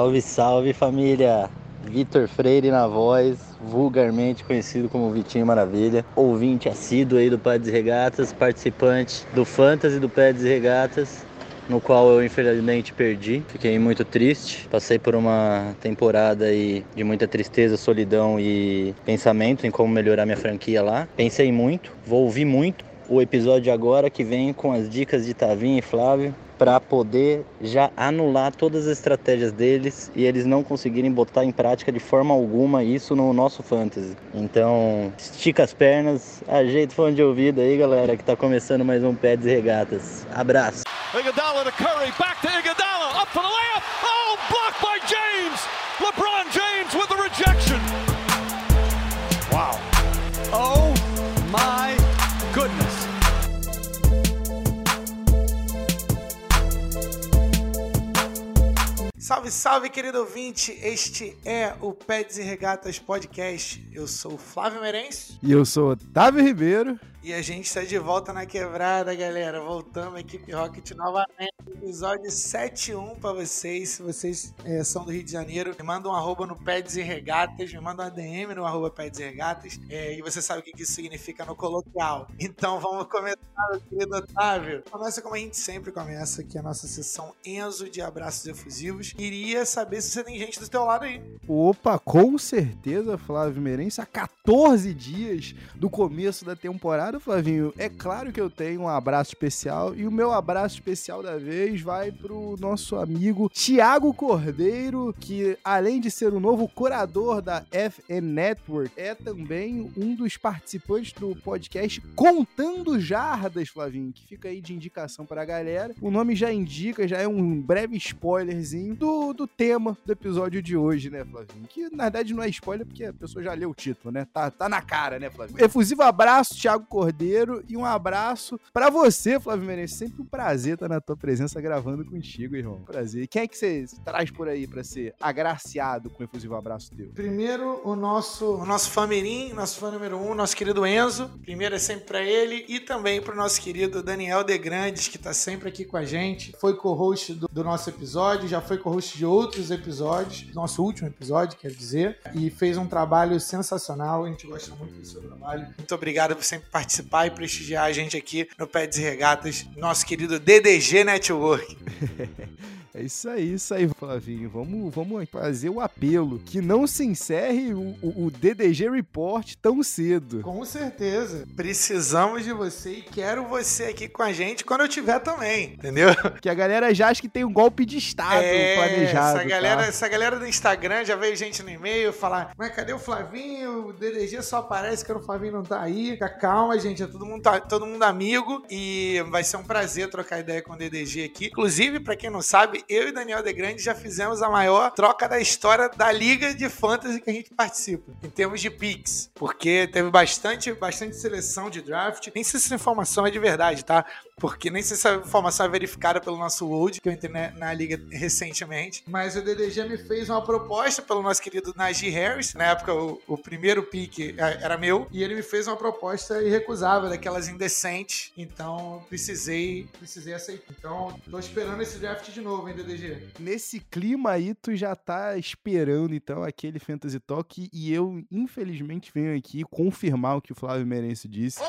Salve, salve família! Vitor Freire na voz, vulgarmente conhecido como Vitinho Maravilha, ouvinte assíduo aí do Pads Regatas, participante do Fantasy do Pads Regatas, no qual eu infelizmente perdi. Fiquei muito triste. Passei por uma temporada aí de muita tristeza, solidão e pensamento em como melhorar minha franquia lá. Pensei muito, vou ouvir muito o episódio agora que vem com as dicas de Tavinho e Flávio para poder já anular todas as estratégias deles e eles não conseguirem botar em prática de forma alguma isso no nosso fantasy. Então, estica as pernas, ajeita o fone de ouvido aí, galera, que tá começando mais um Pés e Regatas. Abraço. Iguodala to Curry, back to Iguodala, up for the layup. Oh, blocked by James. LeBron Salve, salve, querido ouvinte! Este é o Pets e Regatas Podcast. Eu sou o Flávio Merencio E eu sou Otávio Ribeiro. E a gente está de volta na quebrada, galera. Voltamos, equipe Rocket, novamente. Episódio 71 para vocês. Se vocês eh, são do Rio de Janeiro, me manda um arroba no Pets e Regatas, me manda uma DM no arroba Pets e Regatas. eh, e você sabe o que isso significa no coloquial. Então vamos começar, meu querido Otávio. Começa como a gente sempre começa, que é a nossa sessão Enzo de abraços efusivos. Queria saber se você tem gente do teu lado aí. Opa, com certeza, Flávio Meirense, há 14 dias do começo da temporada, Flavinho. É claro que eu tenho um abraço especial e o meu abraço especial da vez vai pro nosso amigo Tiago Cordeiro, que além de ser o novo curador da FN Network, é também um dos participantes do podcast Contando Jardas, Flavinho, que fica aí de indicação pra galera. O nome já indica, já é um breve spoilerzinho do, do tema do episódio de hoje, né, Flavinho? Que na verdade não é spoiler porque a pessoa já leu o título, né? Tá, tá na cara, né, Flavinho? Efusivo abraço, Thiago Cordeiro, e um abraço pra você, Flávio Menezes. Sempre um prazer estar na tua presença gravando contigo, irmão. Prazer. E quem é que você traz por aí pra ser agraciado com o efusivo abraço teu? Primeiro, o nosso, o nosso famirim, nosso fã número um, nosso querido Enzo. Primeiro é sempre pra ele e também pro nosso querido Daniel De Grandes, que tá sempre aqui com a gente. Foi co-host do, do nosso episódio, já foi co-host de outros episódios, nosso último episódio, quero dizer, e fez um trabalho sensacional. A gente gosta muito do seu trabalho. Muito obrigado por sempre participar e prestigiar a gente aqui no Pets e Regatas, nosso querido DDG Network. É isso aí, isso aí, Flavinho. Vamos, vamos fazer o apelo. Que não se encerre o, o- o DDG Report tão cedo. Com certeza. Precisamos de você e quero você aqui com a gente quando eu tiver também, entendeu? Que a galera já acha que tem um golpe de Estado planejado. essa galera, tá? essa galera do Instagram já veio gente no e-mail falar: Mas cadê o Flavinho? O DDG só aparece que o Flavinho não tá aí. Fica calma, gente. É todo mundo, tá- todo mundo amigo e vai ser um prazer trocar ideia com o DDG aqui. Inclusive, pra quem não sabe, eu e Daniel De Grande já fizemos a maior troca da história da liga de fantasy que a gente participa, em termos de picks, porque teve bastante, bastante seleção de draft. Nem sei se essa informação é de verdade, tá? Porque nem sei se essa informação é verificada pelo nosso World, que eu entrei na, na liga recentemente. Mas o DDG me fez uma proposta pelo nosso querido Najee Harris. Na época, o, o primeiro pick eh, era meu. E ele me fez uma proposta irrecusável, daquelas indecentes. Então, precisei, precisei aceitar. Então, tô esperando esse draft de novo, hein, DDG? Nesse clima aí, tu já tá esperando, então, aquele Fantasy Talk. E eu, infelizmente, venho aqui confirmar o que o Flávio Merencio disse.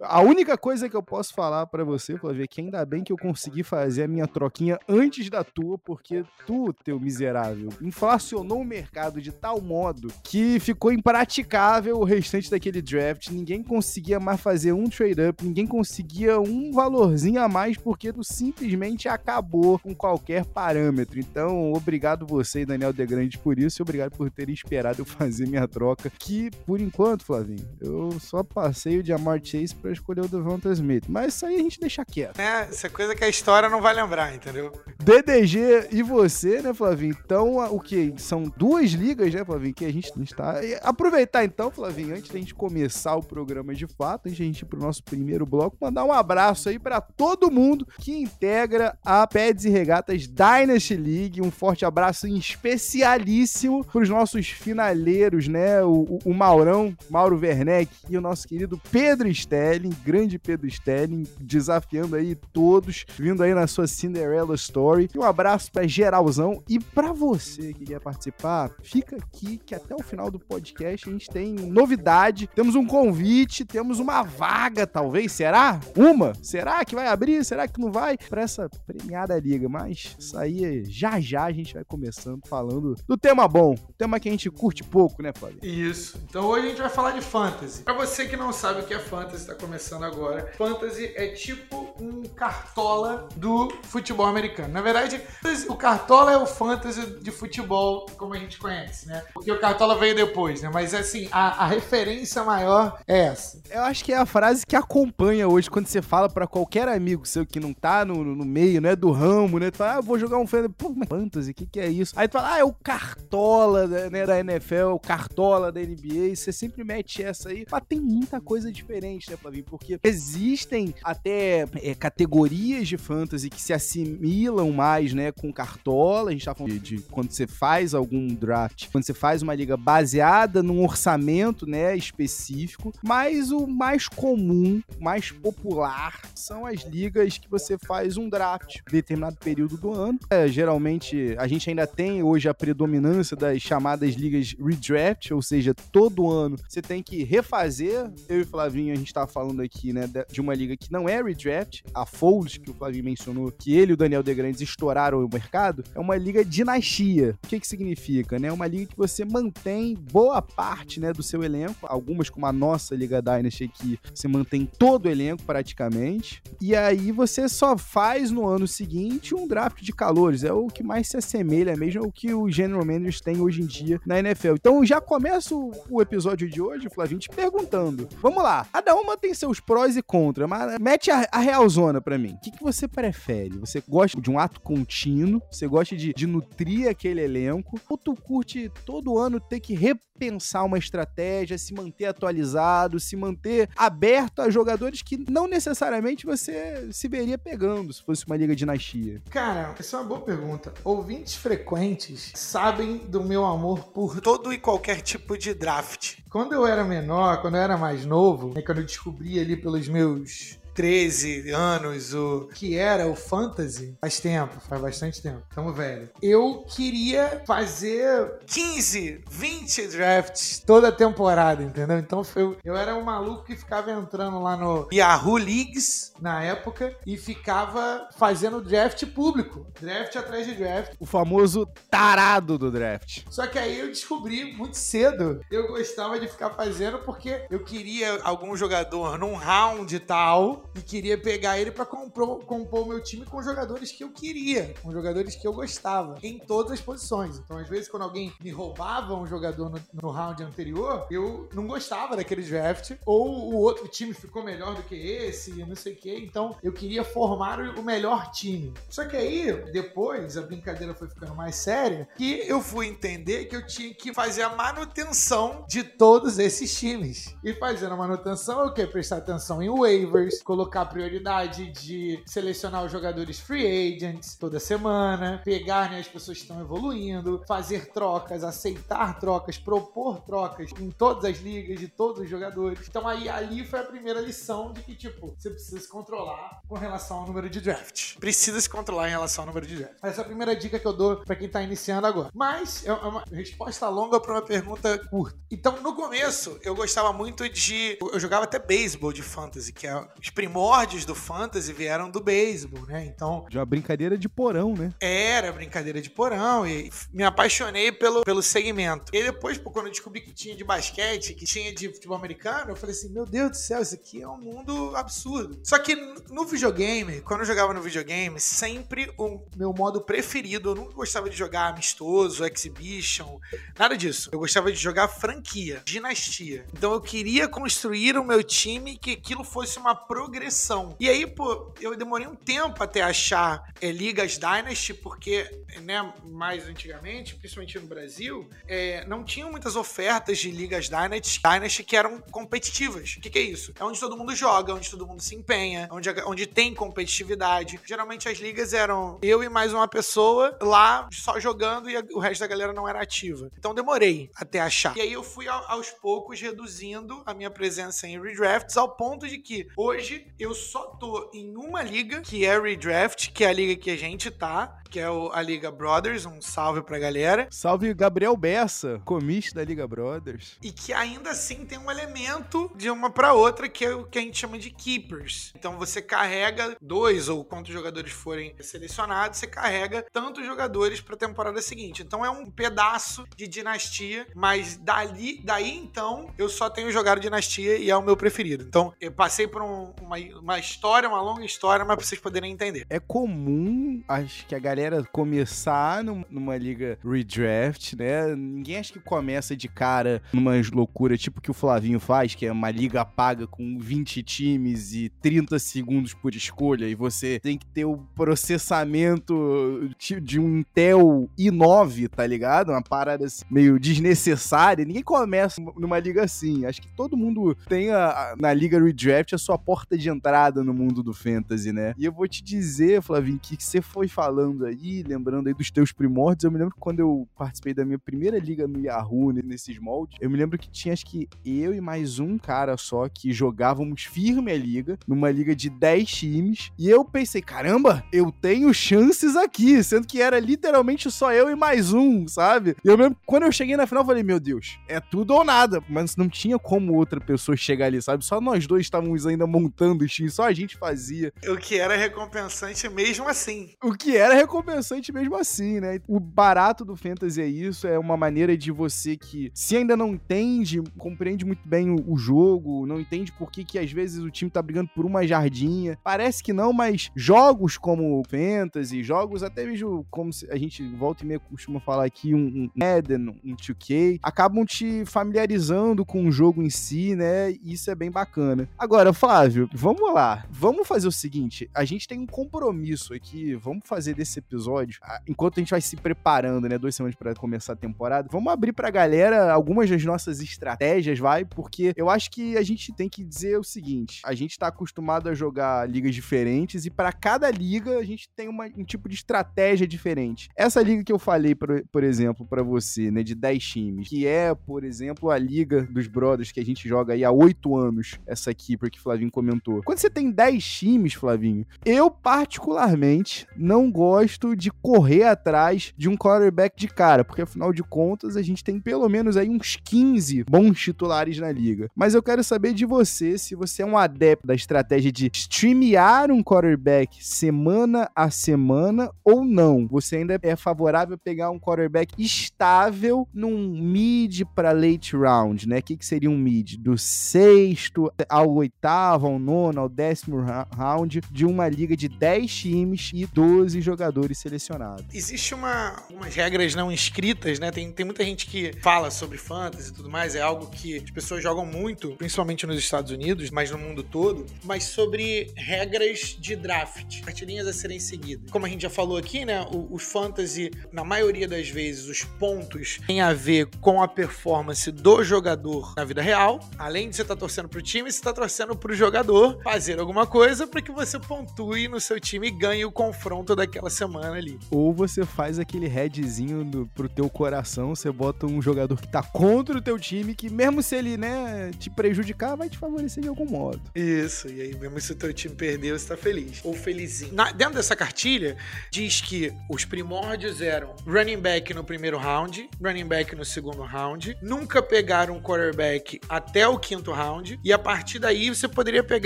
A única coisa que eu posso falar pra você, Flávio, é que ainda bem que eu consegui fazer a minha troquinha antes da tua, porque tu, teu miserável, inflacionou o mercado de tal modo que ficou impraticável o restante daquele draft. Ninguém conseguia mais fazer um trade-up, ninguém conseguia um valorzinho a mais, porque tu simplesmente acabou com qualquer parâmetro. Então, obrigado você e Daniel Degrande por isso, e obrigado por terem esperado eu fazer minha troca, que, por enquanto, Flavinho, eu só passei o Jamar Chase pra escolher o Devonta Smith. Mas isso aí a gente deixa quieto. Né? Essa coisa que a história não vai lembrar, entendeu? DDG e você, né, Flavinho? Então, o que? São duas ligas, né, Flavinho, que a gente está... e Aproveitar então, Flavinho, antes da gente começar o programa de fato, antes da gente ir pro nosso primeiro bloco, mandar um abraço aí pra todo mundo que integra a Peds e Regatas Dynasty League. Um forte abraço especialíssimo pros nossos finaleiros, né? O, o- o Maurão, Mauro Werneck e o nosso querido Pedro Stelli. Sterling, grande Pedro Sterling, desafiando aí todos, vindo aí na sua Cinderella Story. E um abraço pra geralzão. E pra você que quer participar, fica aqui que até o final do podcast a gente tem novidade. Temos um convite, temos uma vaga, talvez. Será? Uma? Será que vai abrir? Será que não vai? Pra essa premiada liga. Mas isso aí já já a gente vai começando falando do tema bom. Tema que a gente curte pouco, né, Fábio? Isso. Então hoje a gente vai falar de fantasy. Pra você que não sabe o que é fantasy, tá começando agora. Fantasy é tipo um cartola do futebol americano. Na verdade, o cartola é o fantasy de futebol como a gente conhece, né? Porque o cartola veio depois, né? Mas assim, a, a referência maior é essa. Eu acho que é a frase que acompanha hoje quando você fala pra qualquer amigo seu que não tá no, no meio, né, do ramo, né? Tu fala, ah, vou jogar um fantasy. Pô, mas fantasy, o que que é isso? Aí tu fala, ah, é o cartola né, da NFL, o cartola da NBA. Você sempre mete essa aí. Mas tem muita coisa diferente, né, Porque existem até é, categorias de fantasy que se assimilam mais, né, com cartola. A gente tá falando de, de quando você faz algum draft, quando você faz uma liga baseada num orçamento, né, específico. Mas o mais comum, mais popular, são as ligas que você faz um draft em determinado período do ano. É, geralmente, a gente ainda tem hoje a predominância das chamadas ligas redraft, ou seja, todo ano você tem que refazer. Eu e Flavinho, a gente tá falando aqui, né, de uma liga que não é redraft, a Folds, que o Flavinho mencionou, que ele e o Daniel Degrandes estouraram o mercado, é uma liga dinastia. O que que significa, né? É uma liga que você mantém boa parte, né, do seu elenco, algumas como a nossa Liga Dynasty aqui, você mantém todo o elenco praticamente, e aí você só faz no ano seguinte um draft de calores, é o que mais se assemelha mesmo ao que os general managers têm hoje em dia na NFL. Então já começo o episódio de hoje, Flavinho, te perguntando, vamos lá, cada uma tem seus prós e contras, mas mete a, a real zona pra mim. O que, que você prefere? Você gosta de um ato contínuo? Você gosta de, de nutrir aquele elenco? Ou tu curte todo ano ter que repensar uma estratégia, se manter atualizado, se manter aberto a jogadores que não necessariamente você se veria pegando se fosse uma liga dinastia? Cara, essa é uma boa pergunta. Ouvintes frequentes sabem do meu amor por todo e qualquer tipo de draft. Quando eu era menor, quando eu era mais novo, né, quando eu descobri ali pelos meus 13 anos, o que era o fantasy, faz tempo, faz bastante tempo. Tamo velho. Eu queria fazer 15, 20 drafts toda temporada, entendeu? Então eu, eu era um maluco que ficava entrando lá no Yahoo Leagues na época e ficava fazendo draft público. Draft atrás de draft. O famoso tarado do draft. Só que aí eu descobri muito cedo. Eu gostava de ficar fazendo porque eu queria algum jogador num round tal e queria pegar ele para compor, compor o meu time com jogadores que eu queria, com jogadores que eu gostava, em todas as posições. Então, às vezes, quando alguém me roubava um jogador no, no round anterior, eu não gostava daquele draft, ou o outro time ficou melhor do que esse, não sei o quê. Então, eu queria formar o melhor time. Só que aí, depois, a brincadeira foi ficando mais séria, que eu fui entender que eu tinha que fazer a manutenção de todos esses times. E fazendo a manutenção o quê? Prestar atenção em waivers, colocar prioridade de selecionar os jogadores free agents toda semana, pegar né, as pessoas que estão evoluindo, fazer trocas, aceitar trocas, propor trocas em todas as ligas de todos os jogadores. Então aí ali foi a primeira lição de que, tipo, você precisa se controlar com relação ao número de draft. Precisa se controlar em relação ao número de draft. Essa é a primeira dica que eu dou para quem tá iniciando agora. Mas é uma resposta longa para uma pergunta curta. Então, no começo, eu gostava muito de. Eu jogava até beisebol de fantasy, que é primórdios do fantasy vieram do beisebol, né? Então. De uma brincadeira de porão, né? Era brincadeira de porão e me apaixonei pelo, pelo segmento. E depois, pô, quando eu descobri que tinha de basquete, que tinha de futebol americano, eu falei assim: meu Deus do céu, isso aqui é um mundo absurdo. Só que no videogame, quando eu jogava no videogame, sempre o meu modo preferido, eu nunca gostava de jogar amistoso, exhibition, nada disso. Eu gostava de jogar franquia, dinastia. Então eu queria construir o meu time que aquilo fosse uma progressão progressão. E aí, pô, eu demorei um tempo até achar é, ligas Dynasty, porque, né, mais antigamente, principalmente no Brasil, é, não tinham muitas ofertas de ligas Dynasty, Dynasty que eram competitivas. O que, que, é isso? É onde todo mundo joga, onde todo mundo se empenha, onde, onde tem competitividade. Geralmente as ligas eram eu e mais uma pessoa lá só jogando e a, o resto da galera não era ativa. Então demorei até achar. E aí eu fui aos poucos reduzindo a minha presença em redrafts ao ponto de que hoje eu só tô em uma liga que é redraft, que é a liga que a gente tá, que é a Liga Brothers. Um salve pra galera. Salve Gabriel Bessa, comiste da Liga Brothers. E que ainda assim tem um elemento de uma para outra que é o que a gente chama de keepers. Então você carrega dois ou quantos jogadores forem selecionados, você carrega tantos jogadores para a temporada seguinte. Então é um pedaço de dinastia, mas dali, daí então eu só tenho jogado dinastia e é o meu preferido. Então eu passei por um, uma, uma história, uma longa história, mas pra vocês poderem entender. É comum, acho que a galera começar numa liga redraft, né? Ninguém acha que começa de cara numa loucura tipo que o Flavinho faz, que é uma liga paga com 20 times e 30 segundos por escolha, e você tem que ter o processamento de um Intel i9, tá ligado? Uma parada assim, meio desnecessária. Ninguém começa numa liga assim. Acho que todo mundo tem a, a, na liga redraft a sua porta de entrada no mundo do fantasy, né? E eu vou te dizer, Flavinho, que você foi falando aí, lembrando aí dos teus primórdios, eu me lembro que quando eu participei da minha primeira liga no Yahoo, nesses moldes, eu me lembro que tinha acho que eu e mais um cara só que jogávamos firme a liga, numa liga de 10 times, e eu pensei, caramba, eu tenho chances aqui, sendo que era literalmente só eu e mais um, sabe? E eu lembro quando eu cheguei na final, eu falei, meu Deus, é tudo ou nada, mas não tinha como outra pessoa chegar ali, sabe? Só nós dois estávamos ainda montando o time, só a gente fazia. O que era recompensante mesmo assim. O que era recompensante recompensante mesmo assim, né? O barato do fantasy é isso, é uma maneira de você que, se ainda não entende, compreende muito bem o, o jogo, não entende por que, que às vezes o time tá brigando por uma jardinha. Parece que não, mas jogos como fantasy, jogos até mesmo como a gente volta e meia costuma falar aqui, um, um Madden, um 2K, acabam te familiarizando com o jogo em si, né? E isso é bem bacana. Agora, Flávio, vamos lá. Vamos fazer o seguinte, a gente tem um compromisso aqui, vamos fazer desse episódio, enquanto a gente vai se preparando, né, duas semanas para começar a temporada, vamos abrir pra galera algumas das nossas estratégias, vai, porque eu acho que a gente tem que dizer o seguinte, a gente tá acostumado a jogar ligas diferentes e para cada liga a gente tem uma, um tipo de estratégia diferente. Essa liga que eu falei, por, por exemplo, para você, né, de 10 times, que é, por exemplo, a liga dos brothers que a gente joga aí há 8 anos, essa aqui, porque o Flavinho comentou. Quando você tem 10 times, Flavinho, eu particularmente não gosto de correr atrás de um quarterback de cara, porque afinal de contas a gente tem pelo menos aí uns 15 bons titulares na liga. Mas eu quero saber de você se você é um adepto da estratégia de streamear um quarterback semana a semana ou não. Você ainda é favorável a pegar um quarterback estável num mid para late round, né? O que, que seria um mid? Do sexto ao oitavo, ao nono, ao décimo round de uma liga de 10 times e 12 jogadores selecionados. Existe uma, umas regras não escritas, né? Tem, tem muita gente que fala sobre fantasy e tudo mais, é algo que as pessoas jogam muito, principalmente nos Estados Unidos, mas no mundo todo, mas sobre regras de draft, cartilinhas a serem seguidas. Como a gente já falou aqui, né? O, o fantasy, na maioria das vezes, os pontos têm a ver com a performance do jogador na vida real. Além de você estar tá torcendo pro time, você está torcendo pro jogador fazer alguma coisa para que você pontue no seu time e ganhe o confronto daquela semana ali. Ou você faz aquele headzinho do, pro teu coração, você bota um jogador que tá contra o teu time, que mesmo se ele, né, te prejudicar, vai te favorecer de algum modo. Isso, e aí mesmo se o teu time perder, você tá feliz. Ou felizinho. Na, dentro dessa cartilha, diz que os primórdios eram running back no primeiro round, running back no segundo round, nunca pegaram um quarterback até o quinto round, e a partir daí você poderia pegar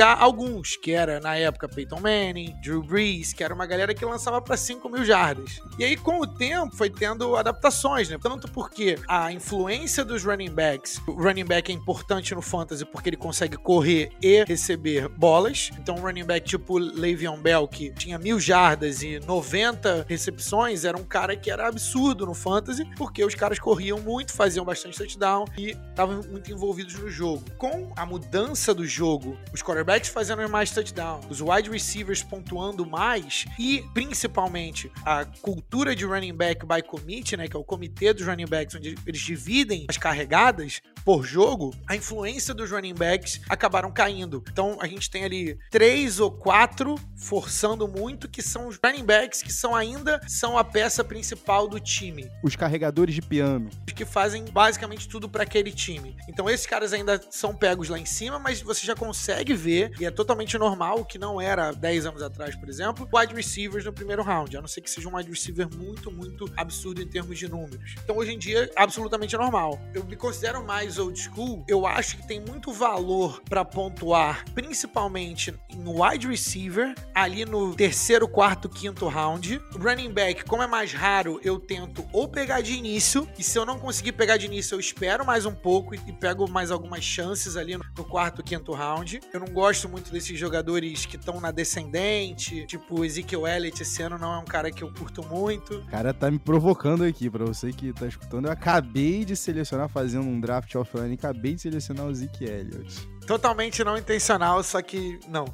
alguns, que era na época Peyton Manning, Drew Brees, que era uma galera que lançava para 5 mil jardas. E aí, com o tempo, foi tendo adaptações, né? Tanto porque a influência dos running backs, o running back é importante no fantasy porque ele consegue correr e receber bolas. Então, um running back tipo Le'Veon Bell, que tinha mil jardas e 90 recepções, era um cara que era absurdo no fantasy, porque os caras corriam muito, faziam bastante touchdown e estavam muito envolvidos no jogo. Com a mudança do jogo, os quarterbacks fazendo mais touchdown, os wide receivers pontuando mais e principalmente a cultura de running back by committee, né, que é o comitê dos running backs onde eles dividem as carregadas por jogo, a influência dos running backs acabaram caindo. Então a gente tem ali três ou quatro forçando muito que são os running backs que são ainda são a peça principal do time, Os carregadores de piano. que fazem basicamente tudo para aquele time. Então esses caras ainda são pegos lá em cima, mas você já consegue ver e é totalmente normal, o que não era 10 anos atrás, por exemplo, wide receivers no primeiro round, a não ser que seja um wide receiver muito, muito absurdo em termos de números. Então hoje em dia é absolutamente normal. Eu me considero mais old school, eu acho que tem muito valor para pontuar, principalmente no wide receiver, ali no terceiro, quarto, quinto round. Running back, como é mais raro, eu tento ou pegar de início, e se eu não conseguir pegar de início, eu espero mais um pouco e, pego mais algumas chances ali no, quarto, quinto round. Eu não gosto muito desses jogadores que estão na descendente, tipo Ezekiel Elliott esse ano não é um cara que eu curto muito. O cara tá me provocando aqui, pra você que tá escutando. Eu acabei de selecionar, fazendo um draft offline, acabei de selecionar o Zeke Elliott. Totalmente não intencional, só que não.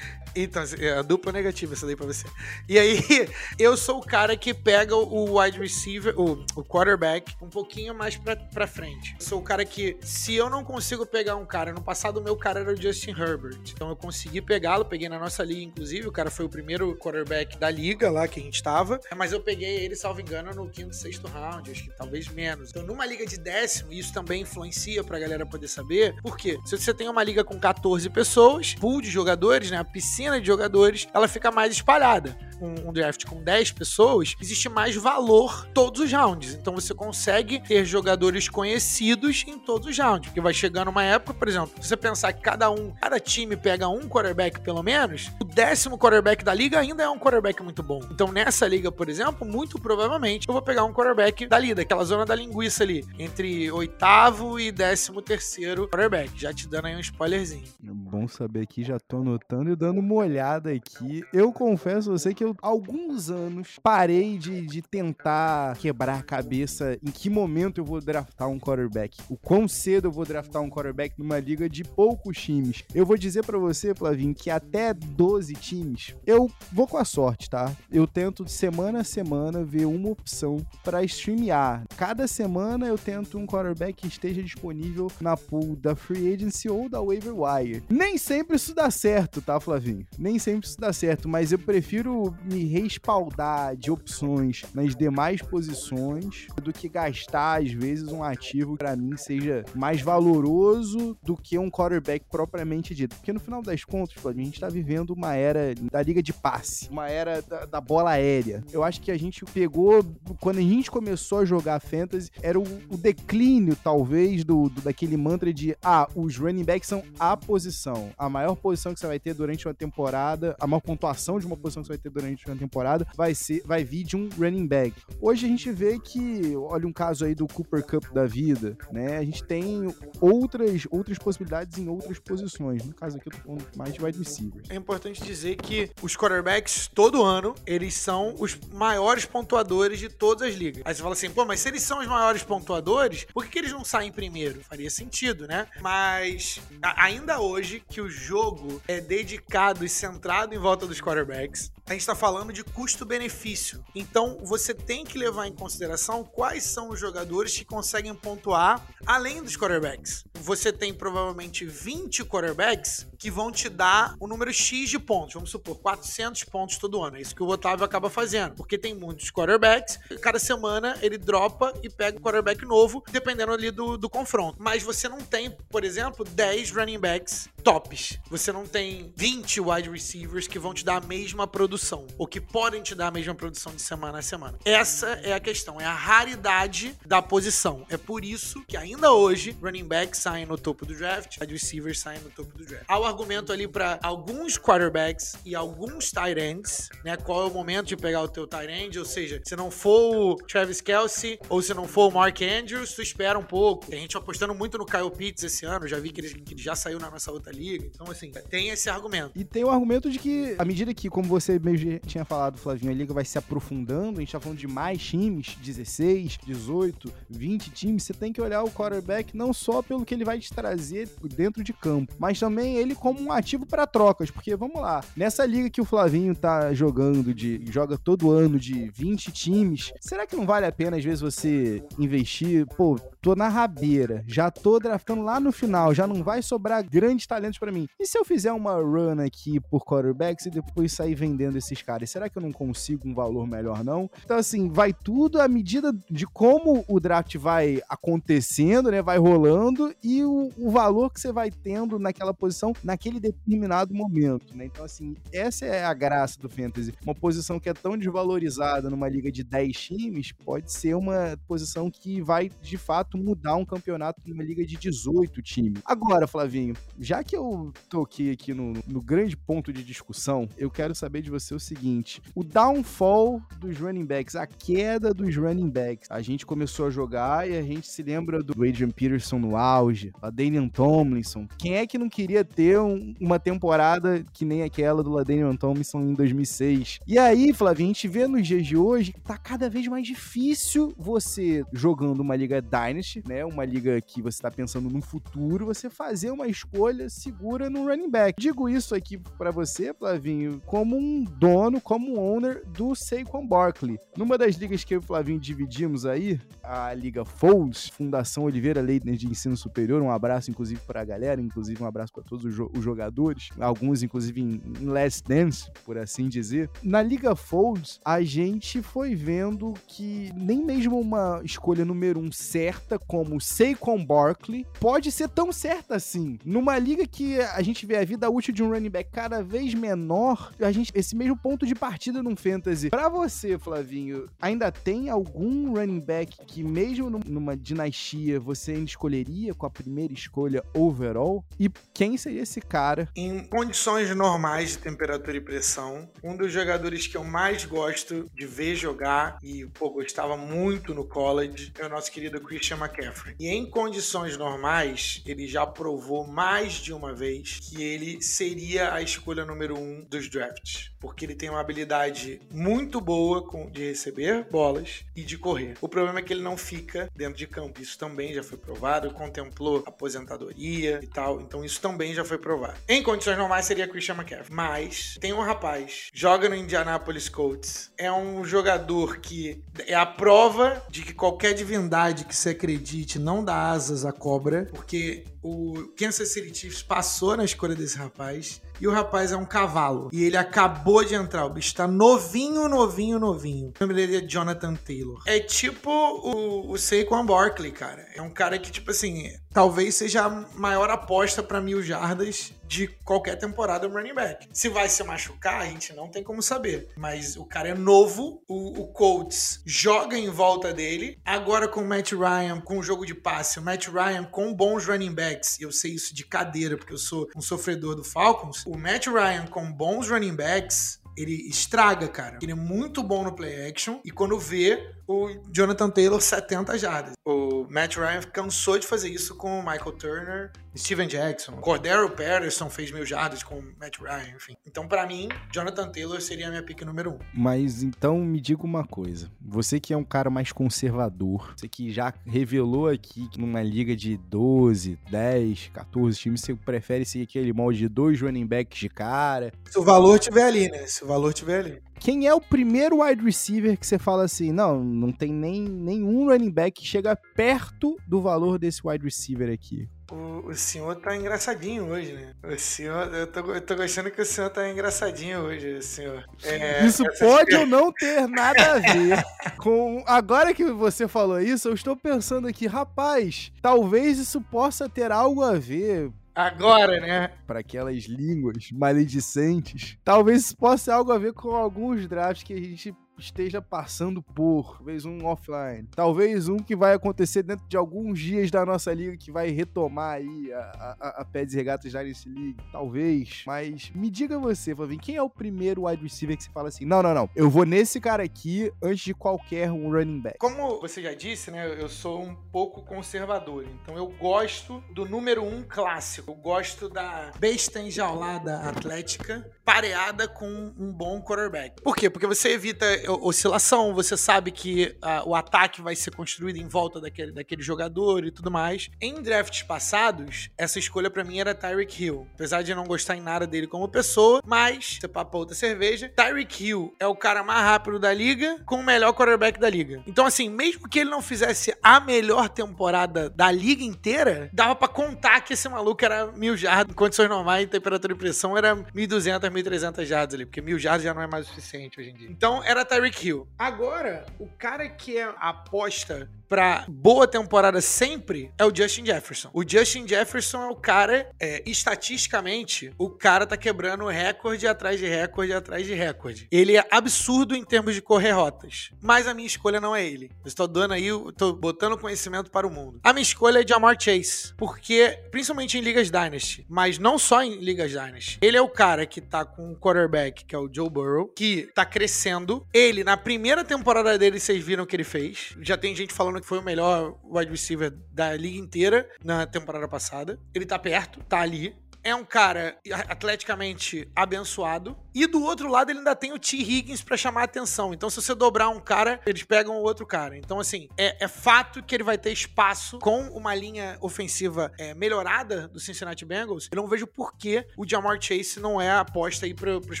Então, é a dupla negativa essa daí pra você. E aí, eu sou o cara que pega o wide receiver, o, o quarterback, um pouquinho mais pra, pra frente. Eu sou o cara que, se eu não consigo pegar um cara, no passado o meu cara era o Justin Herbert. Então eu consegui pegá-lo, peguei na nossa liga, inclusive. O cara foi o primeiro quarterback da liga lá que a gente tava. Mas eu peguei ele, salvo engano, no quinto, sexto round, acho que talvez menos. Então, numa liga de décimo, isso também influencia pra galera poder saber. Por quê? Se você tem uma liga com 14 pessoas, pool de jogadores, né? A piscina de jogadores, ela fica mais espalhada. Um, draft com 10 pessoas, existe mais valor todos os rounds. Então você consegue ter jogadores conhecidos em todos os rounds. Porque vai chegando uma época, por exemplo, você pensar que cada um, cada time pega um quarterback pelo menos, o décimo quarterback da liga ainda é um quarterback muito bom. Então nessa liga, por exemplo, muito provavelmente eu vou pegar um quarterback dali, daquela zona da linguiça ali, entre oitavo e décimo terceiro quarterback. Já te dando aí um spoilerzinho. É bom saber aqui, já tô anotando e dando uma olhada aqui. Eu confesso a você que eu, alguns anos, parei de, de tentar quebrar a cabeça em que momento eu vou draftar um quarterback. O quão cedo eu vou draftar um quarterback numa liga de poucos times. Eu vou dizer pra você, Flavinho, que até 12 times, eu vou com a sorte, tá? Eu tento semana a semana ver uma opção pra streamear. Cada semana eu tento um quarterback que esteja disponível na pool da Free Agency ou da Wire. Nem sempre isso dá certo, tá, Flavinho? Nem sempre isso dá certo, mas eu prefiro me respaldar de opções nas demais posições do que gastar, às vezes, um ativo que pra mim seja mais valoroso do que um quarterback propriamente dito. Porque no final das contas, Flavinho, a gente tá vivendo uma era da liga de passe, uma era da, da bola aérea. Eu acho que a gente pegou, quando a gente começou a jogar fantasy, era o, o declínio, talvez, do, do- daquele mantra de ah, os running backs são a posição. A maior posição que você vai ter durante uma temporada, a maior pontuação de uma posição que você vai ter durante uma temporada vai ser, vai vir de um running back. Hoje a gente vê que, olha um caso aí do Cooper Cup da vida, né? A gente tem outras, outras possibilidades em outras posições. No caso aqui eu tô falando mais de wide receivers. É importante dizer que os quarterbacks, todo ano, eles são os maiores pontuadores de todas as ligas. Aí você fala assim, pô, mas se eles são os maiores pontuadores, por que, que eles não saem primeiro? Faria sentido, né? Mas ainda hoje, que o jogo é dedicado e centrado em volta dos quarterbacks, a gente tá falando de custo-benefício. Então, você tem que levar em consideração quais são os jogadores que conseguem pontuar além dos quarterbacks. Você tem provavelmente 20 quarterbacks que vão te dar o número X de pontos. Vamos supor, 400 pontos todo ano. É isso que o Otávio acaba fazendo. Porque tem muitos quarterbacks. Cada semana ele dropa e pega um quarterback novo, dependendo ali do, do confronto. Mas você não tem, por exemplo, 10 running backs tops. Você não tem 20 wide receivers que vão te dar a mesma produção. Ou que podem te dar a mesma produção de semana a semana. Essa é a questão. É a raridade da posição. É por isso que ainda hoje running backs saem no topo do draft, wide receivers saem no topo do draft. Há o argumento ali para alguns quarterbacks e alguns tight ends, né? Qual é o momento de pegar o teu tight end? Ou seja, se não for o Travis Kelsey ou se não for o Mark Andrews, tu espera um pouco. Tem gente apostando muito no Kyle Pitts esse ano. Já vi que ele, que ele já saiu na nossa outra liga. Então, assim, tem esse argumento. E tem o argumento de que, à medida que, como você mesmo tinha falado, Flavinho, a liga vai se aprofundando, a gente tá falando de mais times, 16, 18, 20 times, você tem que olhar o quarterback não só pelo que ele vai te trazer dentro de campo, mas também ele como um ativo para trocas, porque vamos lá, nessa liga que o Flavinho tá jogando de joga todo ano de 20 times, será que não vale a pena às vezes você investir, pô, tô na rabeira, já tô draftando lá no final, já não vai sobrar grandes para mim. E se eu fizer uma run aqui por quarterbacks e depois sair vendendo esses caras, será que eu não consigo um valor melhor não? Então assim, vai tudo à medida de como o draft vai acontecendo, né, vai rolando e o, o valor que você vai tendo naquela posição naquele determinado momento, né? Então assim, essa é a graça do fantasy. Uma posição que é tão desvalorizada numa liga de 10 times pode ser uma posição que vai de fato mudar um campeonato numa liga de 18 times. Agora, Flavinho, já que eu toquei aqui no, no grande ponto de discussão, eu quero saber de você o seguinte: o downfall dos running backs, a queda dos running backs. A gente começou a jogar e a gente se lembra do Adrian Peterson no auge, a Daniel Tomlinson. Quem é que não queria ter um, uma temporada que nem aquela do Daniel Tomlinson em 2006? E aí, Flavinho, a gente vê nos dias de hoje que tá cada vez mais difícil você jogando uma liga Dynasty, né? Uma liga que você tá pensando no futuro, você fazer uma escolha segura no running back. Digo isso aqui para você, Flavinho, como um dono, como um owner do Saquon Barkley. Numa das ligas que eu e o Flavinho dividimos aí, a Liga Folds, Fundação Oliveira Leitner de Ensino Superior, um abraço inclusive para a galera, inclusive um abraço para todos os, jo os, jogadores, alguns inclusive em, em Last Dance, por assim dizer. Na Liga Folds, a gente foi vendo que nem mesmo uma escolha número um certa como Saquon Barkley pode ser tão certa assim. Numa liga que a gente vê a vida útil de um running back cada vez menor, a gente esse mesmo ponto de partida num fantasy. Para você, Flavinho, ainda tem algum running back que mesmo numa dinastia você ainda escolheria com a primeira escolha overall? E quem seria esse cara? Em condições normais de temperatura e pressão, um dos jogadores que eu mais gosto de ver jogar e pô, gostava muito no college é o nosso querido Christian McCaffrey. E em condições normais, ele já provou mais de uma vez que ele seria a escolha número um dos drafts, porque ele tem uma habilidade muito boa de receber bolas e de correr. O problema é que ele não fica dentro de campo. Isso também já foi provado, contemplou aposentadoria e tal, então isso também já foi provado. Em condições normais seria Christian McCaffrey, mas tem um rapaz, joga no Indianapolis Colts, é um jogador que é a prova de que qualquer divindade que se acredite não dá asas à cobra, porque o Kansas City Chiefs passou na escolha desse rapaz e o rapaz é um cavalo. E ele acabou de entrar. O bicho tá novinho, novinho, novinho. O nome dele é Jonathan Taylor. É tipo o, o Saquon Barkley, cara. É um cara que, tipo assim, talvez seja a maior aposta para mil jardas de qualquer temporada do running back. Se vai se machucar, a gente não tem como saber. Mas o cara é novo, o, o Colts joga em volta dele. Agora com o Matt Ryan, com o jogo de passe, o Matt Ryan com bons running backs, eu sei isso de cadeira, porque eu sou um sofredor do Falcons. O Matt Ryan com bons running backs, ele estraga, cara. Ele é muito bom no play action e quando vê o Jonathan Taylor 70 jardas. O Matt Ryan cansou de fazer isso com o Michael Turner, Steven Jackson, Cordero Patterson fez mil jardas com o Matt Ryan, enfim. Então, para mim, Jonathan Taylor seria a minha pick número um. Mas então me diga uma coisa. Você que é um cara mais conservador, você que já revelou aqui que numa liga de 12, 10, 14 times, você prefere ser aquele molde de dois running backs de cara. Se o valor tiver ali, né? Se o valor tiver ali. Quem é o primeiro wide receiver que você fala assim, não, não tem nem nenhum running back que chega perto do valor desse wide receiver aqui? O, o, senhor tá engraçadinho hoje, né? O senhor, eu tô, eu tô gostando que o senhor tá engraçadinho hoje, senhor. É, isso pode ou não ter nada a ver com. Agora que você falou isso, eu estou pensando aqui, rapaz, talvez isso possa ter algo a ver. Agora, né? Para aquelas línguas maledicentes. Talvez isso possa ter algo a ver com alguns drafts que a gente esteja passando por, talvez um offline, talvez um que vai acontecer dentro de alguns dias da nossa liga que vai retomar aí a, a, a Peds Regatas Dynasty League, talvez. Mas me diga você, Flavinho, quem é o primeiro wide receiver que você fala assim, não, não, não, eu vou nesse cara aqui antes de qualquer um running back? Como você já disse, né, eu sou um pouco conservador, então eu gosto do número um clássico, eu gosto da besta enjaulada atlética pareada com um bom quarterback. Por quê? Porque você evita oscilação, você sabe que uh, o ataque vai ser construído em volta daquele, daquele jogador e tudo mais. Em drafts passados, essa escolha para mim era Tyreek Hill. Apesar de eu não gostar em nada dele como pessoa, mas, você papa outra cerveja, Tyreek Hill é o cara mais rápido da liga com o melhor quarterback da liga. Então, assim, mesmo que ele não fizesse a melhor temporada da liga inteira, dava para contar que esse maluco era mil jardas em condições normais, temperatura e pressão era 1.200, 1.300 jardas ali, porque mil jardas já não é mais o suficiente hoje em dia. Então era Tyreek Hill. Agora, o cara que é a aposta pra boa temporada sempre é o Justin Jefferson. O Justin Jefferson é o cara, é, estatisticamente, o cara tá quebrando recorde atrás de recorde atrás de recorde. Ele é absurdo em termos de correr rotas, mas a minha escolha não é ele. Eu estou dando aí, estou botando conhecimento para o mundo. A minha escolha é Jamar Chase, porque, principalmente em ligas Dynasty, mas não só em ligas Dynasty, ele é o cara que tá com um quarterback, que é o Joe Burrow, que tá crescendo. Ele, na primeira temporada dele, vocês viram o que ele fez. Já tem gente falando que foi o melhor wide receiver da liga inteira na temporada passada. Ele tá perto, tá ali é um cara atleticamente abençoado. E do outro lado, ele ainda tem o T. Higgins para chamar a atenção. Então, se você dobrar um cara, eles pegam o outro cara. Então, assim, é, é fato que ele vai ter espaço com uma linha ofensiva é, melhorada do Cincinnati Bengals. Eu não vejo por que o Jamar Chase não é a aposta aí para os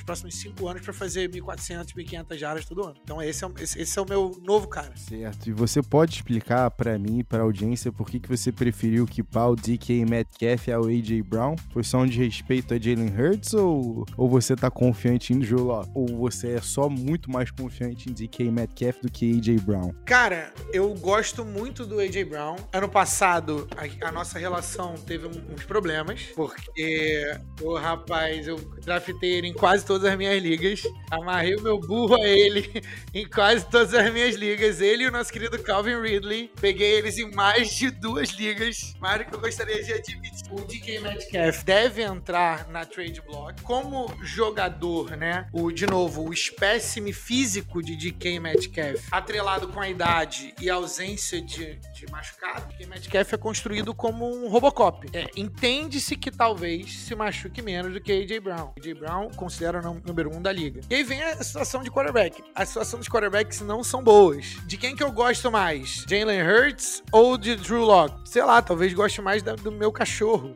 próximos cinco anos para fazer 1.400, 1.500 jardas todo ano. Então, esse é, esse, esse é o meu novo cara. Certo. E você pode explicar para mim e para audiência por que, que você preferiu que o DK Metcalf ao A.J. Brown? Foi questão de respeito a Jalen Hurts ou, ou você tá confiante em Drew Locke? Ou você é só muito mais confiante em DK Metcalf do que AJ Brown? Cara, eu gosto muito do AJ Brown. Ano passado, a, a nossa relação teve uns problemas, porque o rapaz, eu draftei ele em quase todas as minhas ligas, amarrei o meu burro a ele em quase todas as minhas ligas. Ele e o nosso querido Calvin Ridley. Peguei eles em mais de duas ligas. Mário que eu gostaria de admitir. O DK Metcalf deve entrar na trade block. Como jogador, né? O, de novo, o espécime físico de DK Metcalf, atrelado com a idade e a ausência de, de machucado, DK Metcalf é construído como um Robocop. É, Entende-se que talvez se machuque menos do que AJ Brown. AJ Brown considera o número um da liga. E aí vem a situação de quarterback. A situação dos quarterbacks não são boas. De quem que eu gosto mais? Jalen Hurts ou de Drew Locke? Sei lá, talvez goste mais do meu cachorro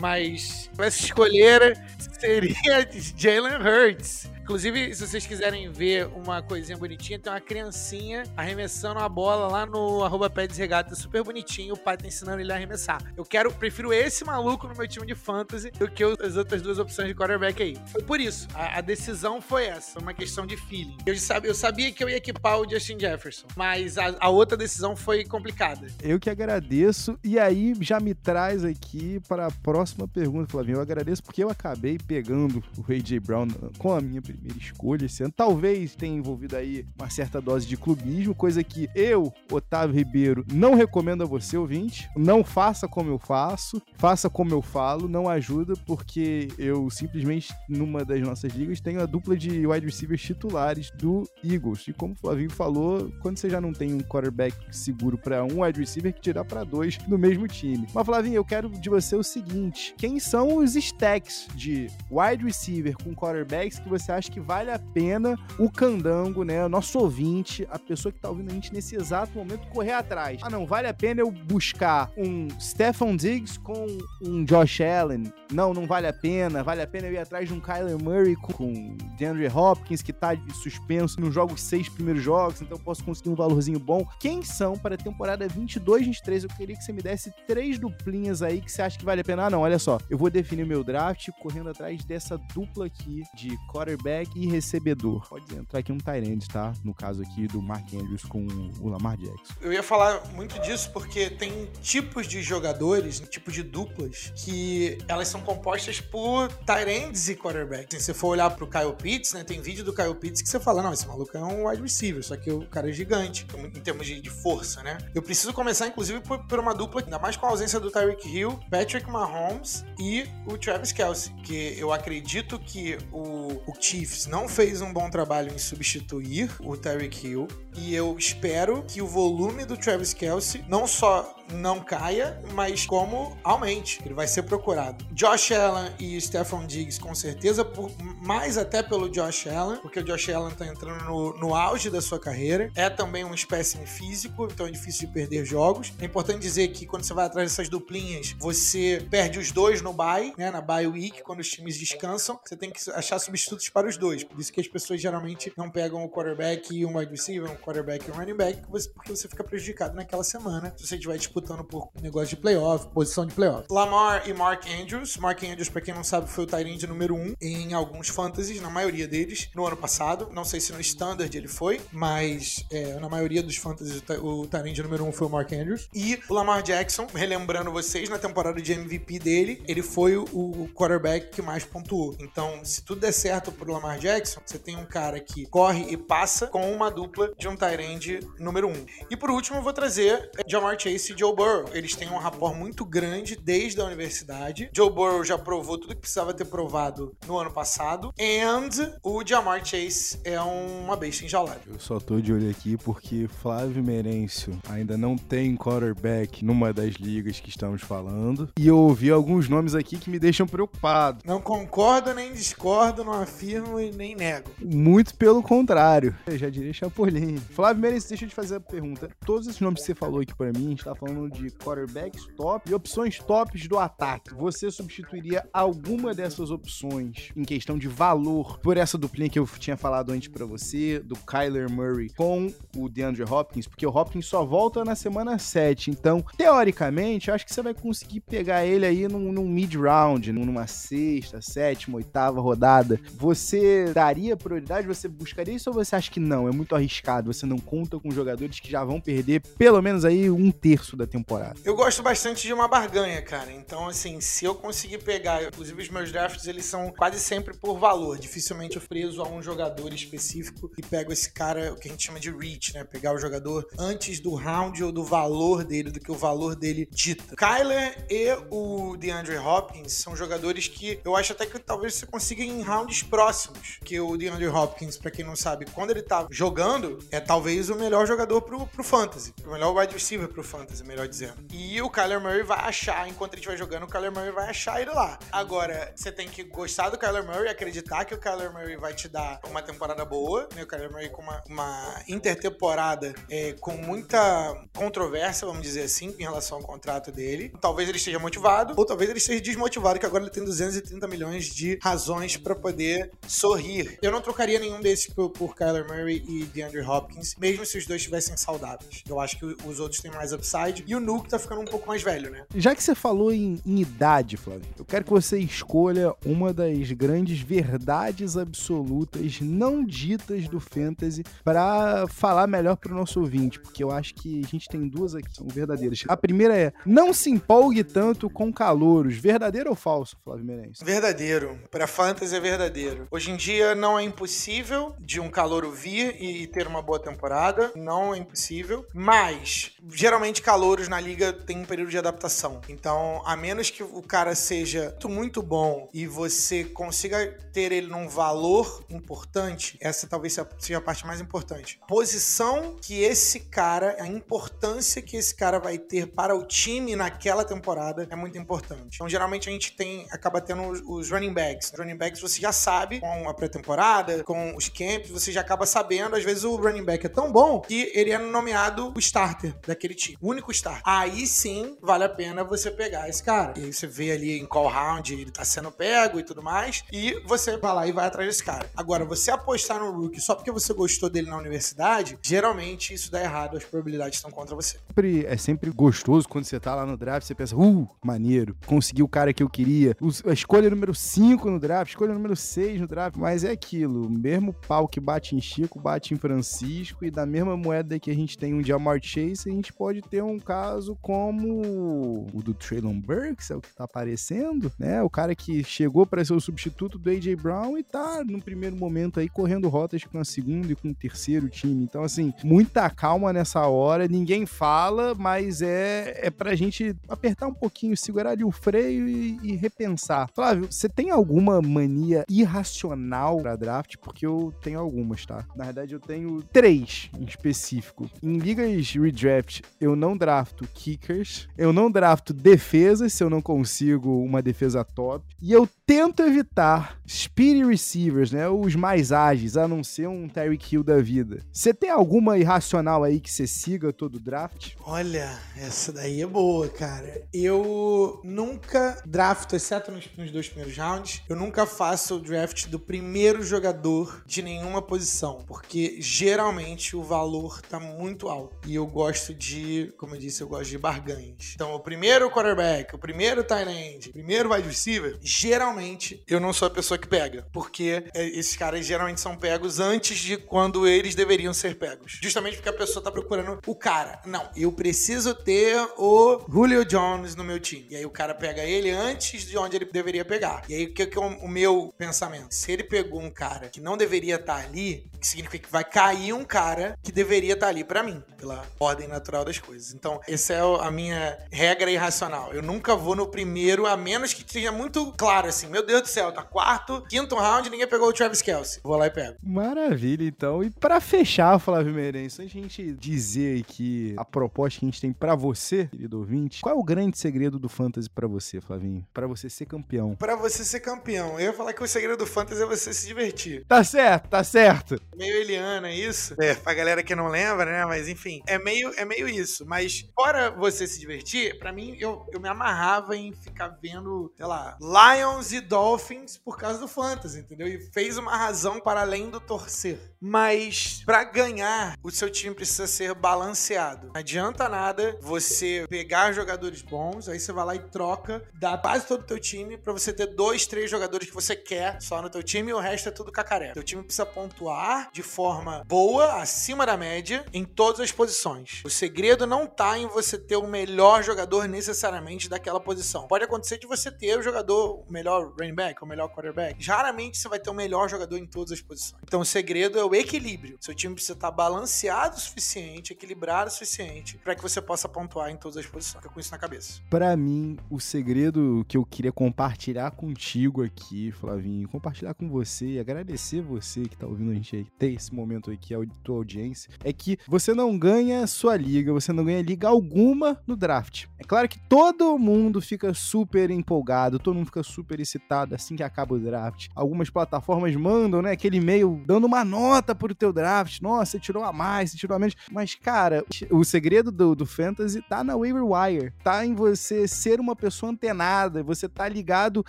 mas essa escolher seria Jalen Hurts. Inclusive, se vocês quiserem ver uma coisinha bonitinha, tem uma criancinha arremessando a bola lá no arroba Peds Regata, super bonitinho, o pai tá ensinando ele a arremessar. Eu quero, prefiro esse maluco no meu time de fantasy do que as outras duas opções de quarterback aí. Foi por isso. A, a decisão foi essa, uma questão de feeling. Eu, sabia, eu sabia que eu ia equipar o Justin Jefferson, mas a, a outra decisão foi complicada. Eu que agradeço, e aí já me traz aqui para a próxima pergunta, Flavinho. Eu agradeço porque eu acabei pegando o AJ Brown com a minha primeira escolha esse ano. Talvez tenha envolvido aí uma certa dose de clubismo, coisa que eu, Otávio Ribeiro, não recomendo a você, ouvinte. Não faça como eu faço, faça como eu falo, não ajuda, porque eu simplesmente, numa das nossas ligas, tenho a dupla de wide receivers titulares do Eagles. E como o Flavinho falou, quando você já não tem um quarterback seguro para um wide receiver, que tirar para dois no mesmo time. Mas, Flavinho, eu quero de você o seguinte: quem são os stacks de wide receiver com quarterbacks que você acha que vale a pena o candango, né? O nosso ouvinte, a pessoa que tá ouvindo a gente nesse exato momento, correr atrás. Ah, não, vale a pena eu buscar um Stefan Diggs com um Josh Allen? Não, não vale a pena. Vale a pena eu ir atrás de um Kyler Murray com DeAndre Hopkins, que tá suspenso nos jogos seis primeiros jogos, então eu posso conseguir um valorzinho bom. Quem são para a temporada 22, 23? Eu queria que você me desse três duplinhas aí que você acha que vale a pena. Ah, não, olha só. Eu vou definir meu draft correndo atrás dessa dupla aqui de quarterback quarterback e recebedor. Pode entrar aqui um Tyrande, tá? No caso aqui do Mark Andrews com o Lamar Jackson. Eu ia falar muito disso porque tem tipos de jogadores, tipos de duplas, que elas são compostas por Tyrands e quarterback. Se você for olhar pro Kyle Pitts, né? Tem vídeo do Kyle Pitts que você fala, não, esse maluco é um wide receiver, só que o cara é gigante, em termos de, força, né? Eu preciso começar, inclusive, por, uma dupla, ainda mais com a ausência do Tyreek Hill, Patrick Mahomes e o Travis Kelsey, que eu acredito que o, o Chiefs não fez um bom trabalho em substituir o Tyreek Hill, e eu espero que o volume do Travis Kelsey não só não caia, mas como aumente. Ele vai ser procurado. Josh Allen e Stephon Diggs, com certeza, por, mais até pelo Josh Allen, porque o Josh Allen tá entrando no, no auge da sua carreira. É também um espécime físico, então é difícil de perder jogos. É importante dizer que quando você vai atrás dessas duplinhas, você perde os dois no bye, né? Na bye week, quando os times descansam, você tem que achar substitutos para os dois. Por isso que as pessoas geralmente não pegam o quarterback e um wide receiver, um quarterback e um running back, porque você fica prejudicado naquela semana se você estiver disputando por negócio de playoff, posição de playoff. Lamar e Mark Andrews. Mark Andrews, pra quem não sabe, foi o Tyrande número 1 um em alguns fantasies, na maioria deles, no ano passado. Não sei se no Standard ele foi, mas é, na maioria dos fantasies o Tyrande número 1 um foi o Mark Andrews. E o Lamar Jackson, relembrando vocês, na temporada de MVP dele, ele foi o, quarterback que mais pontuou. Então, se tudo der certo pro Lamar Jackson, você tem um cara que corre e passa com uma dupla de um Tyrande número 1. Um. E por último, eu vou trazer Jamar Chase e Joe Burrow. Eles têm um rapport muito grande desde a universidade. Joe Burrow já provou tudo que precisava ter provado no ano passado. And o Jamar Chase é uma besta enjaulada. Eu só tô de olho aqui porque Flávio Merencio ainda não tem quarterback numa das ligas que estamos falando. E eu ouvi alguns nomes aqui que me deixam preocupado. Não concordo nem discordo, não afirmo e nem nego. Muito pelo contrário. Eu já diria Chapolin. Flávio Merencio, deixa eu te fazer a pergunta. Todos esses nomes que você falou aqui para mim, está falando de quarterbacks top e opções tops do ataque. Você substituiria alguma dessas opções em questão de valor por essa duplinha que eu tinha falado antes para você, do Kyler Murray com o DeAndre Hopkins, porque o Hopkins só volta na semana 7. Então, teoricamente, acho que você vai conseguir pegar ele aí num, num mid-round, numa sexta, sétima, oitava rodada. Você daria prioridade? Você buscaria isso ou você acha que não? É muito arriscado. Você não conta com jogadores que já vão perder pelo menos aí um terço da temporada. Eu gosto bastante de uma barganha, cara. Então, assim, se eu conseguir pegar, inclusive os meus drafts, eles são quase sempre por valor. Dificilmente eu preso a um jogador específico e pego esse cara, o que a gente chama de reach, né? Pegar o jogador antes do round ou do valor dele, do que o valor dele dita. Kyler e o DeAndre Hopkins são jogadores que eu acho até que talvez você consiga em rounds próximos. Que o DeAndre Hopkins, para quem não sabe, quando ele tá jogando, é talvez o melhor jogador pro, pro fantasy. O melhor wide receiver pro fantasy, melhor dizendo. E o Kyler Murray vai achar, enquanto ele estiver jogando, o Kyler Murray vai achar ele lá. Agora, você tem que gostar do Kyler Murray, acreditar que o Kyler Murray vai te dar uma temporada boa, né? O Kyler Murray com uma, uma intertemporada é, com muita controvérsia, vamos dizer assim, em relação ao contrato dele. Talvez ele esteja motivado, ou talvez ele esteja desmotivado, que agora ele tem 230 milhões de razões para poder sorrir. Eu não trocaria nenhum desses por, por Kyler Murray e DeAndre Hopkins, mesmo se os dois estivessem saudáveis. Eu acho que os outros têm mais upside. E o Nuke tá ficando um pouco mais velho, né? Já que você falou em, em idade, Flávio, eu quero que você escolha uma das grandes verdades absolutas não ditas do Fantasy para falar melhor pro nosso ouvinte, porque eu acho que a gente tem duas aqui que são verdadeiras. A primeira é: não se empolgue tanto com calouros. Verdadeiro ou falso, Flávio Meirelles? Verdadeiro. Para Fantasy é verdadeiro. Hoje em dia não é impossível de um calouro vir e ter uma boa temporada. Não é impossível. Mas, geralmente, calouros na liga tem um período de adaptação. Então, a menos que o cara seja muito bom e você consiga ter ele num valor importante, essa talvez seja a parte mais importante. Posição que esse cara, a importância que esse cara vai ter para o time naquela temporada é muito importante. Então, geralmente a gente tem acaba tendo os running backs. Running backs você já sabe com a pré-temporada, com os camps, você já acaba sabendo. Às vezes o running back é tão bom que ele é nomeado o starter daquele time. O único Aí sim vale a pena você pegar esse cara. E aí você vê ali em qual round ele tá sendo pego e tudo mais, e você vai lá e vai atrás desse cara. Agora, você apostar no rookie só porque você gostou dele na universidade, geralmente isso dá errado, as probabilidades estão contra você. Sempre- é sempre gostoso quando você tá lá no draft, você pensa, uh, maneiro, consegui o cara que eu queria. A escolha número 5 no draft, escolha número 6 no draft, mas é aquilo, mesmo pau que bate em Chico, bate em Francisco, e da mesma moeda que a gente tem um Jamar Chase, a gente pode ter um caso como o do Traylon Burks, é o que tá aparecendo, né? O cara que chegou para ser o substituto do AJ Brown e tá no primeiro momento aí correndo rotas com a segunda e com o terceiro time. Então, assim, muita calma nessa hora, ninguém fala, mas é, é pra gente apertar um pouquinho, segurar ali o freio e, e repensar. Flávio, você tem alguma mania irracional pra draft? Porque eu tenho algumas, tá? Na verdade, eu tenho três em específico. Em ligas redraft, eu não drafto kickers, eu não drafto defesas se eu não consigo uma defesa top, e eu tento evitar speedy receivers, né? Os mais ágeis, a não ser um Tyreek Hill da vida. Você tem alguma irracional aí que você siga todo draft? Olha, essa daí é boa, cara. Eu nunca drafto, exceto nos, nos dois primeiros rounds, eu nunca faço o draft do primeiro jogador de nenhuma posição, porque geralmente o valor tá muito alto. E eu gosto de, como eu disse, eu gosto de barganhas. Então, o primeiro quarterback, o primeiro tight end, o primeiro wide receiver, geralmente eu não sou a pessoa que pega, porque é, esses caras geralmente são pegos antes de quando eles deveriam ser pegos. Justamente porque a pessoa tá procurando o cara. Não, eu preciso ter o Julio Jones no meu time. E aí o cara pega ele antes de onde ele deveria pegar. E aí o que, é o, meu pensamento? Se ele pegou um cara que não deveria estar ali, que significa que vai cair um cara que deveria estar ali pra mim, pela ordem natural das coisas. Então, essa é a minha regra irracional. Eu nunca vou no primeiro, a menos que seja muito claro assim: meu Deus do céu, tá quarto, quinto round, ninguém pegou o Travis Kelsey. Vou lá e pego. Maravilha, então. E pra fechar, Flávio Meirense, a gente dizer aqui a proposta que a gente tem pra você, querido ouvinte, qual é o grande segredo do Fantasy pra você, Flavinho? Pra você ser campeão. Pra você ser campeão, eu ia falar que o segredo do fantasy é você se divertir. Tá certo, tá certo. Meio Eliana, isso. É, pra galera que não lembra, né? Mas enfim, é meio, é meio isso. Mas fora você se divertir, pra mim, eu, eu me amarrava em ficar vendo, sei lá, Lions e Dolphins por causa do fantasy, entendeu? E fez uma razão para além do torcer. Mas pra ganhar, o seu time precisa ser balanceado. Não adianta nada você pegar jogadores bons, aí você vai lá e troca da base todo o teu time pra você ter dois, três jogadores que você quer só no teu time e o resto é tudo cacaré. Teu time precisa pontuar de forma boa, acima da média, em todas as posições. O segredo não tá em você ter o melhor jogador necessariamente daquela posição. Pode acontecer de você ter o jogador, o melhor running back, o melhor quarterback. Raramente você vai ter o melhor jogador em todas as posições. Então o segredo é o equilíbrio. Seu time precisa estar balanceado o suficiente, equilibrado o suficiente, para que você possa pontuar em todas as posições. Fica com isso na cabeça. Pra mim, o segredo que eu queria compartilhar contigo aqui, Flavinho, compartilhar com você e agradecer você que tá ouvindo a gente aí, ter esse momento aqui, a tua audiência, é que você não ganha sua liga, você não ganha liga alguma no draft. É claro que todo mundo fica super empolgado, todo mundo fica super excitado assim que acaba o draft. Algumas plataformas mandam, né, aquele e-mail dando uma nota pro teu draft. Nossa, você tirou a mais, você tirou a menos. Mas, cara, o segredo do, do Fantasy tá na waiver wire. Tá em você ser uma pessoa antenada, você tá ligado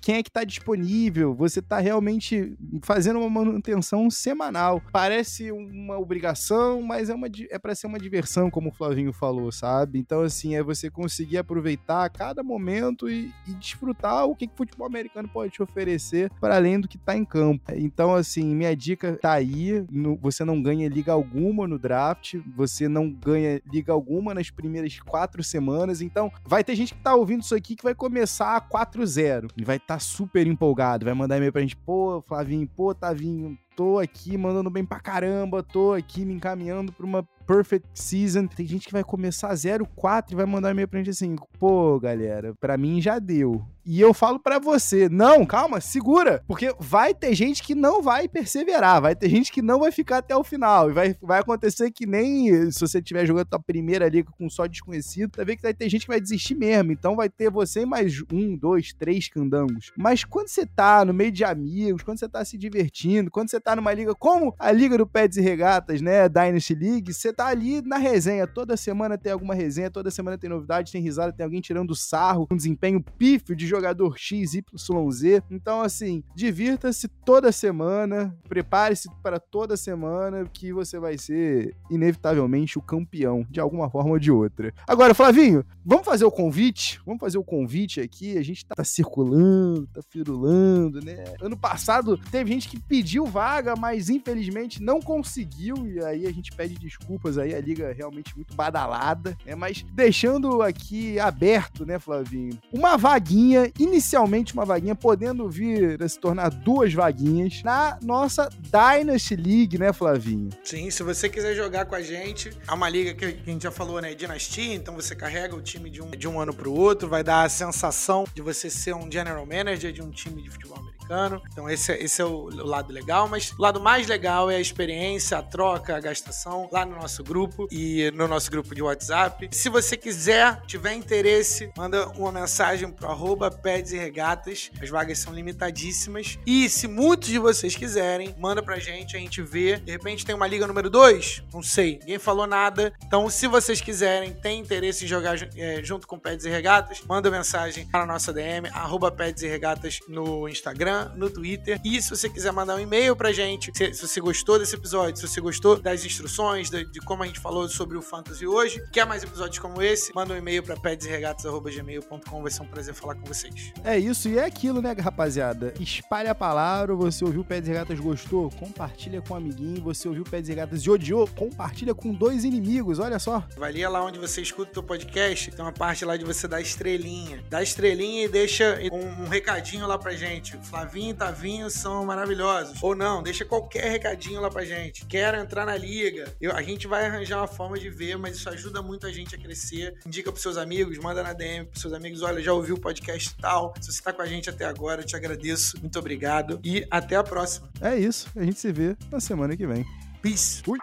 quem é que tá disponível, você tá realmente fazendo uma manutenção semanal. Parece uma obrigação, mas é, uma, é pra ser uma diversão, como o Flavinho falou, sabe? Então, assim, é você conseguir aproveitar cada momento e, e desfrutar o que, que o futebol americano pode te oferecer para além do que tá em campo. Então, assim, minha dica tá aí. no- você não ganha liga alguma no draft, você não ganha liga alguma nas primeiras quatro semanas. Então, vai ter gente que tá ouvindo isso aqui que vai começar 4-0 e vai estar tá super empolgado, vai mandar e-mail pra gente, pô, Flavinho, pô, Tavinho, tô aqui mandando bem pra caramba, tô aqui me encaminhando pra uma perfect season. Tem gente que vai começar 0-4 e vai mandar e-mail pra gente assim, pô, galera, pra mim já deu. E eu falo para você, não, calma, segura, porque vai ter gente que não vai perseverar, vai ter gente que não vai ficar até o final, e vai, vai acontecer que nem se você estiver jogando a primeira liga com só desconhecido, vai ver que vai ter gente que vai desistir mesmo, então vai ter você e mais um, dois, três candangos. Mas quando você tá no meio de amigos, quando você tá se divertindo, quando você tá numa liga como a Liga do Pets e Regatas, né, Dynasty League, você tá ali na resenha, toda semana tem alguma resenha, toda semana tem novidade, tem risada, tem alguém tirando sarro, um desempenho pífio de jogador X. Então, assim, divirta-se toda semana, prepare-se para toda semana, que você vai ser, inevitavelmente, o campeão, de alguma forma ou de outra. Agora, Flavinho, vamos fazer o convite? Vamos fazer o convite aqui, a gente tá, tá circulando, tá firulando, né? Ano passado teve gente que pediu vaga, mas infelizmente não conseguiu, e aí a gente pede desculpas aí, a liga é realmente muito badalada, né? Mas deixando aqui aberto, né, Flavinho? Uma vaguinha, inicialmente uma vaguinha, podendo vir a se tornar duas vaguinhas na nossa Dynasty League, né, Flavinho? Sim, se você quiser jogar com a gente, é uma liga que a gente já falou, né, Dinastia, então você carrega o time de um, de um ano pro outro, vai dar a sensação de você ser um general manager de um time de futebol americano Então esse, é, esse é o, o lado legal, mas o lado mais legal é a experiência, a troca, a gastação lá no nosso grupo e no nosso grupo de WhatsApp. Se você quiser, tiver interesse, manda uma mensagem pro arroba e Regatas. As vagas são limitadíssimas. E se muitos de vocês quiserem, manda pra gente, a gente vê. De repente tem uma liga número 2? Não sei, ninguém falou nada. Então, se vocês quiserem, tem interesse em jogar é, junto com Peds e Regatas, manda mensagem para a nossa DM, arroba e Regatas no Instagram no Twitter. E se você quiser mandar um e-mail pra gente, se, se você gostou desse episódio, se você gostou das instruções, de, de, como a gente falou sobre o Fantasy hoje, quer mais episódios como esse, manda um e-mail pra pedsregatas.gmail.com, vai ser um prazer falar com vocês. É isso, e é aquilo, né, rapaziada? Espalhe a palavra, você ouviu o Peds Regatas, gostou? Compartilha com um amiguinho, você ouviu o Peds Regatas e odiou? Compartilha com dois inimigos, olha só. Valia lá onde você escuta o teu podcast, tem uma parte lá de você dar estrelinha. Dá estrelinha e deixa um, um recadinho lá pra gente. Flávio Flavinho e Tavinho são maravilhosos. Ou não, deixa qualquer recadinho lá pra gente. Quero entrar na liga. Eu, a gente vai arranjar uma forma de ver, mas isso ajuda muito a gente a crescer. Indica pros seus amigos, manda na DM pros seus amigos. Olha, já ouviu o podcast tal. Se você tá com a gente até agora, eu te agradeço. Muito obrigado. E até a próxima. É isso. A gente se vê na semana que vem. Peace. Fui.